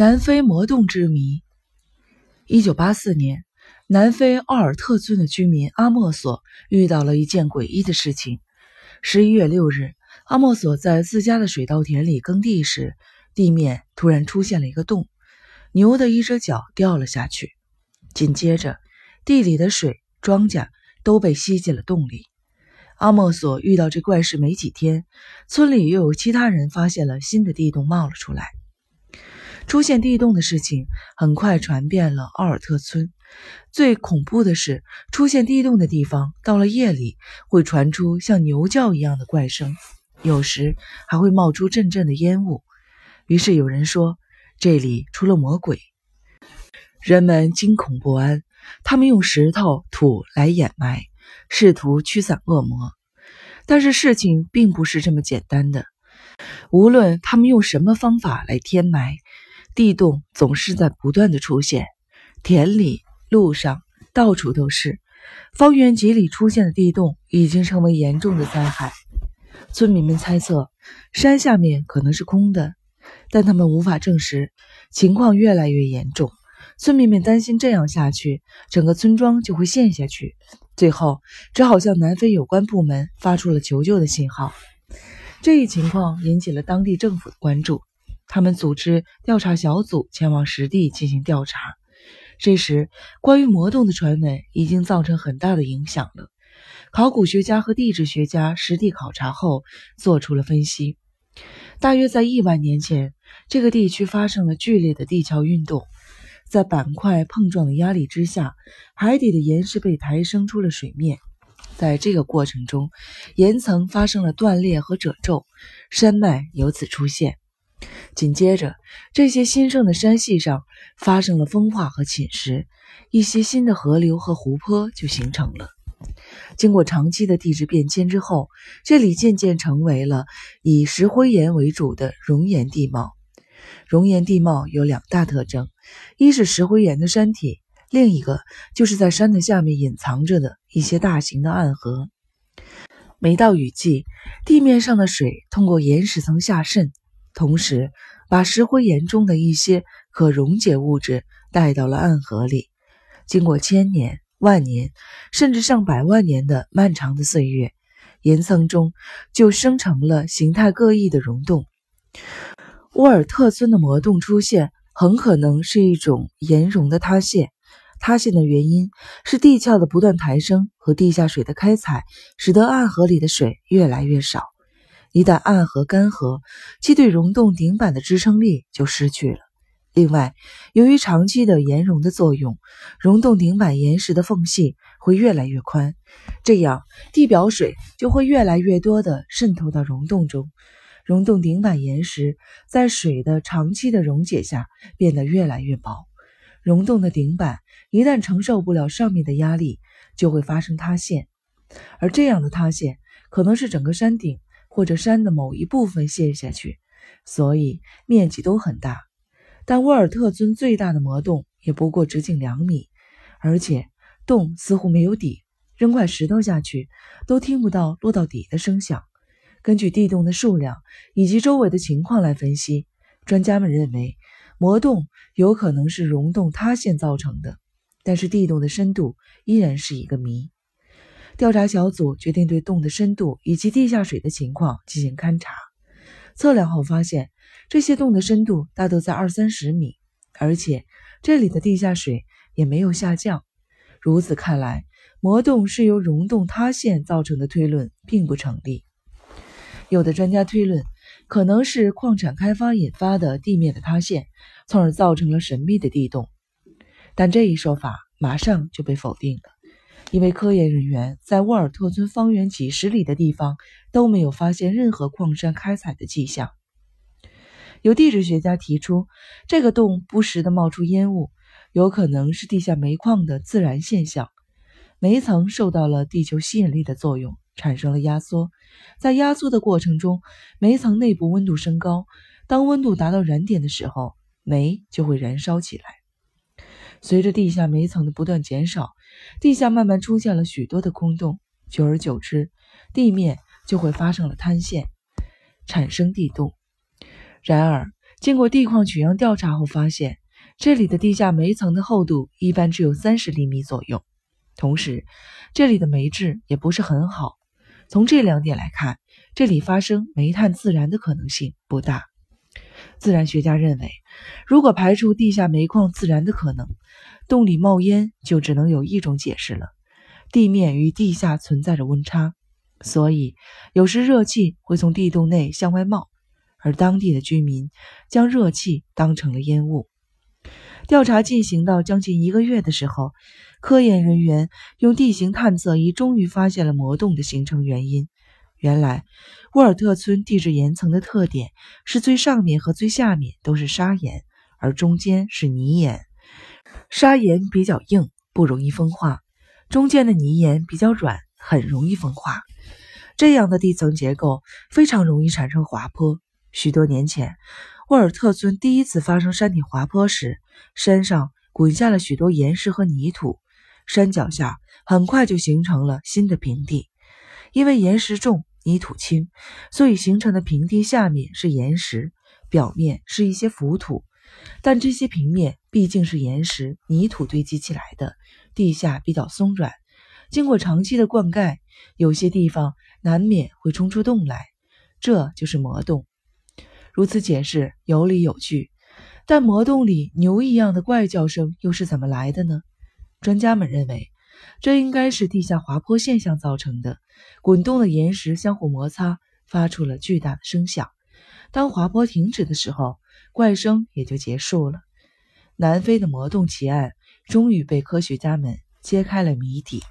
南非魔洞之谜。一九八四年，南非奥尔特村的居民阿莫索遇到了一件诡异的事情。十一月六日，阿莫索在自家的水稻田里耕地时，地面突然出现了一个洞，牛的一只脚掉了下去。紧接着，地里的水、庄稼都被吸进了洞里。阿莫索遇到这怪事没几天，村里又有其他人发现了新的地洞冒了出来。出现地洞的事情很快传遍了奥尔特村。最恐怖的是，出现地洞的地方到了夜里会传出像牛叫一样的怪声，有时还会冒出阵阵的烟雾。于是有人说，这里出了魔鬼。人们惊恐不安，他们用石头、土来掩埋，试图驱散恶魔。但是事情并不是这么简单的。无论他们用什么方法来填埋，地洞总是在不断的出现，田里、路上，到处都是。方圆几里出现的地洞已经成为严重的灾害。村民们猜测，山下面可能是空的，但他们无法证实。情况越来越严重，村民们担心这样下去，整个村庄就会陷下去。最后，只好向南非有关部门发出了求救的信号。这一情况引起了当地政府的关注。他们组织调查小组前往实地进行调查。这时，关于魔洞的传闻已经造成很大的影响了。考古学家和地质学家实地考察后，做出了分析：大约在亿万年前，这个地区发生了剧烈的地壳运动，在板块碰撞的压力之下，海底的岩石被抬升出了水面。在这个过程中，岩层发生了断裂和褶皱，山脉由此出现。紧接着，这些新生的山系上发生了风化和侵蚀，一些新的河流和湖泊就形成了。经过长期的地质变迁之后，这里渐渐成为了以石灰岩为主的熔岩地貌。熔岩地貌有两大特征：一是石灰岩的山体，另一个就是在山的下面隐藏着的一些大型的暗河。每到雨季，地面上的水通过岩石层下渗。同时，把石灰岩中的一些可溶解物质带到了暗河里。经过千年、万年，甚至上百万年的漫长的岁月，岩层中就生成了形态各异的溶洞。沃尔特村的魔洞出现，很可能是一种岩溶的塌陷。塌陷的原因是地壳的不断抬升和地下水的开采，使得暗河里的水越来越少。一旦暗河干涸，其对溶洞顶板的支撑力就失去了。另外，由于长期的岩溶的作用，溶洞顶板岩石的缝隙会越来越宽，这样地表水就会越来越多的渗透到溶洞中。溶洞顶板岩石在水的长期的溶解下变得越来越薄。溶洞的顶板一旦承受不了上面的压力，就会发生塌陷，而这样的塌陷可能是整个山顶。或者山的某一部分陷下去，所以面积都很大。但沃尔特村最大的魔洞也不过直径两米，而且洞似乎没有底，扔块石头下去都听不到落到底的声响。根据地洞的数量以及周围的情况来分析，专家们认为魔洞有可能是溶洞塌陷造成的，但是地洞的深度依然是一个谜。调查小组决定对洞的深度以及地下水的情况进行勘察。测量后发现，这些洞的深度大都在二三十米，而且这里的地下水也没有下降。如此看来，魔洞是由溶洞塌陷造成的推论并不成立。有的专家推论，可能是矿产开发引发的地面的塌陷，从而造成了神秘的地洞。但这一说法马上就被否定了。因为科研人员在沃尔特村方圆几十里的地方都没有发现任何矿山开采的迹象。有地质学家提出，这个洞不时地冒出烟雾，有可能是地下煤矿的自然现象。煤层受到了地球吸引力的作用，产生了压缩。在压缩的过程中，煤层内部温度升高。当温度达到燃点的时候，煤就会燃烧起来。随着地下煤层的不断减少，地下慢慢出现了许多的空洞，久而久之，地面就会发生了塌陷，产生地洞。然而，经过地矿取样调查后发现，这里的地下煤层的厚度一般只有三十厘米左右，同时这里的煤质也不是很好。从这两点来看，这里发生煤炭自燃的可能性不大。自然学家认为，如果排除地下煤矿自燃的可能，洞里冒烟就只能有一种解释了：地面与地下存在着温差，所以有时热气会从地洞内向外冒，而当地的居民将热气当成了烟雾。调查进行到将近一个月的时候，科研人员用地形探测仪终于发现了魔洞的形成原因。原来，沃尔特村地质岩层的特点是最上面和最下面都是砂岩，而中间是泥岩。砂岩比较硬，不容易风化；中间的泥岩比较软，很容易风化。这样的地层结构非常容易产生滑坡。许多年前，沃尔特村第一次发生山体滑坡时，山上滚下了许多岩石和泥土，山脚下很快就形成了新的平地，因为岩石重。泥土轻，所以形成的平地下面是岩石，表面是一些浮土。但这些平面毕竟是岩石、泥土堆积起来的，地下比较松软，经过长期的灌溉，有些地方难免会冲出洞来，这就是魔洞。如此解释有理有据，但魔洞里牛一样的怪叫声又是怎么来的呢？专家们认为。这应该是地下滑坡现象造成的，滚动的岩石相互摩擦，发出了巨大的声响。当滑坡停止的时候，怪声也就结束了。南非的魔洞奇案终于被科学家们揭开了谜底。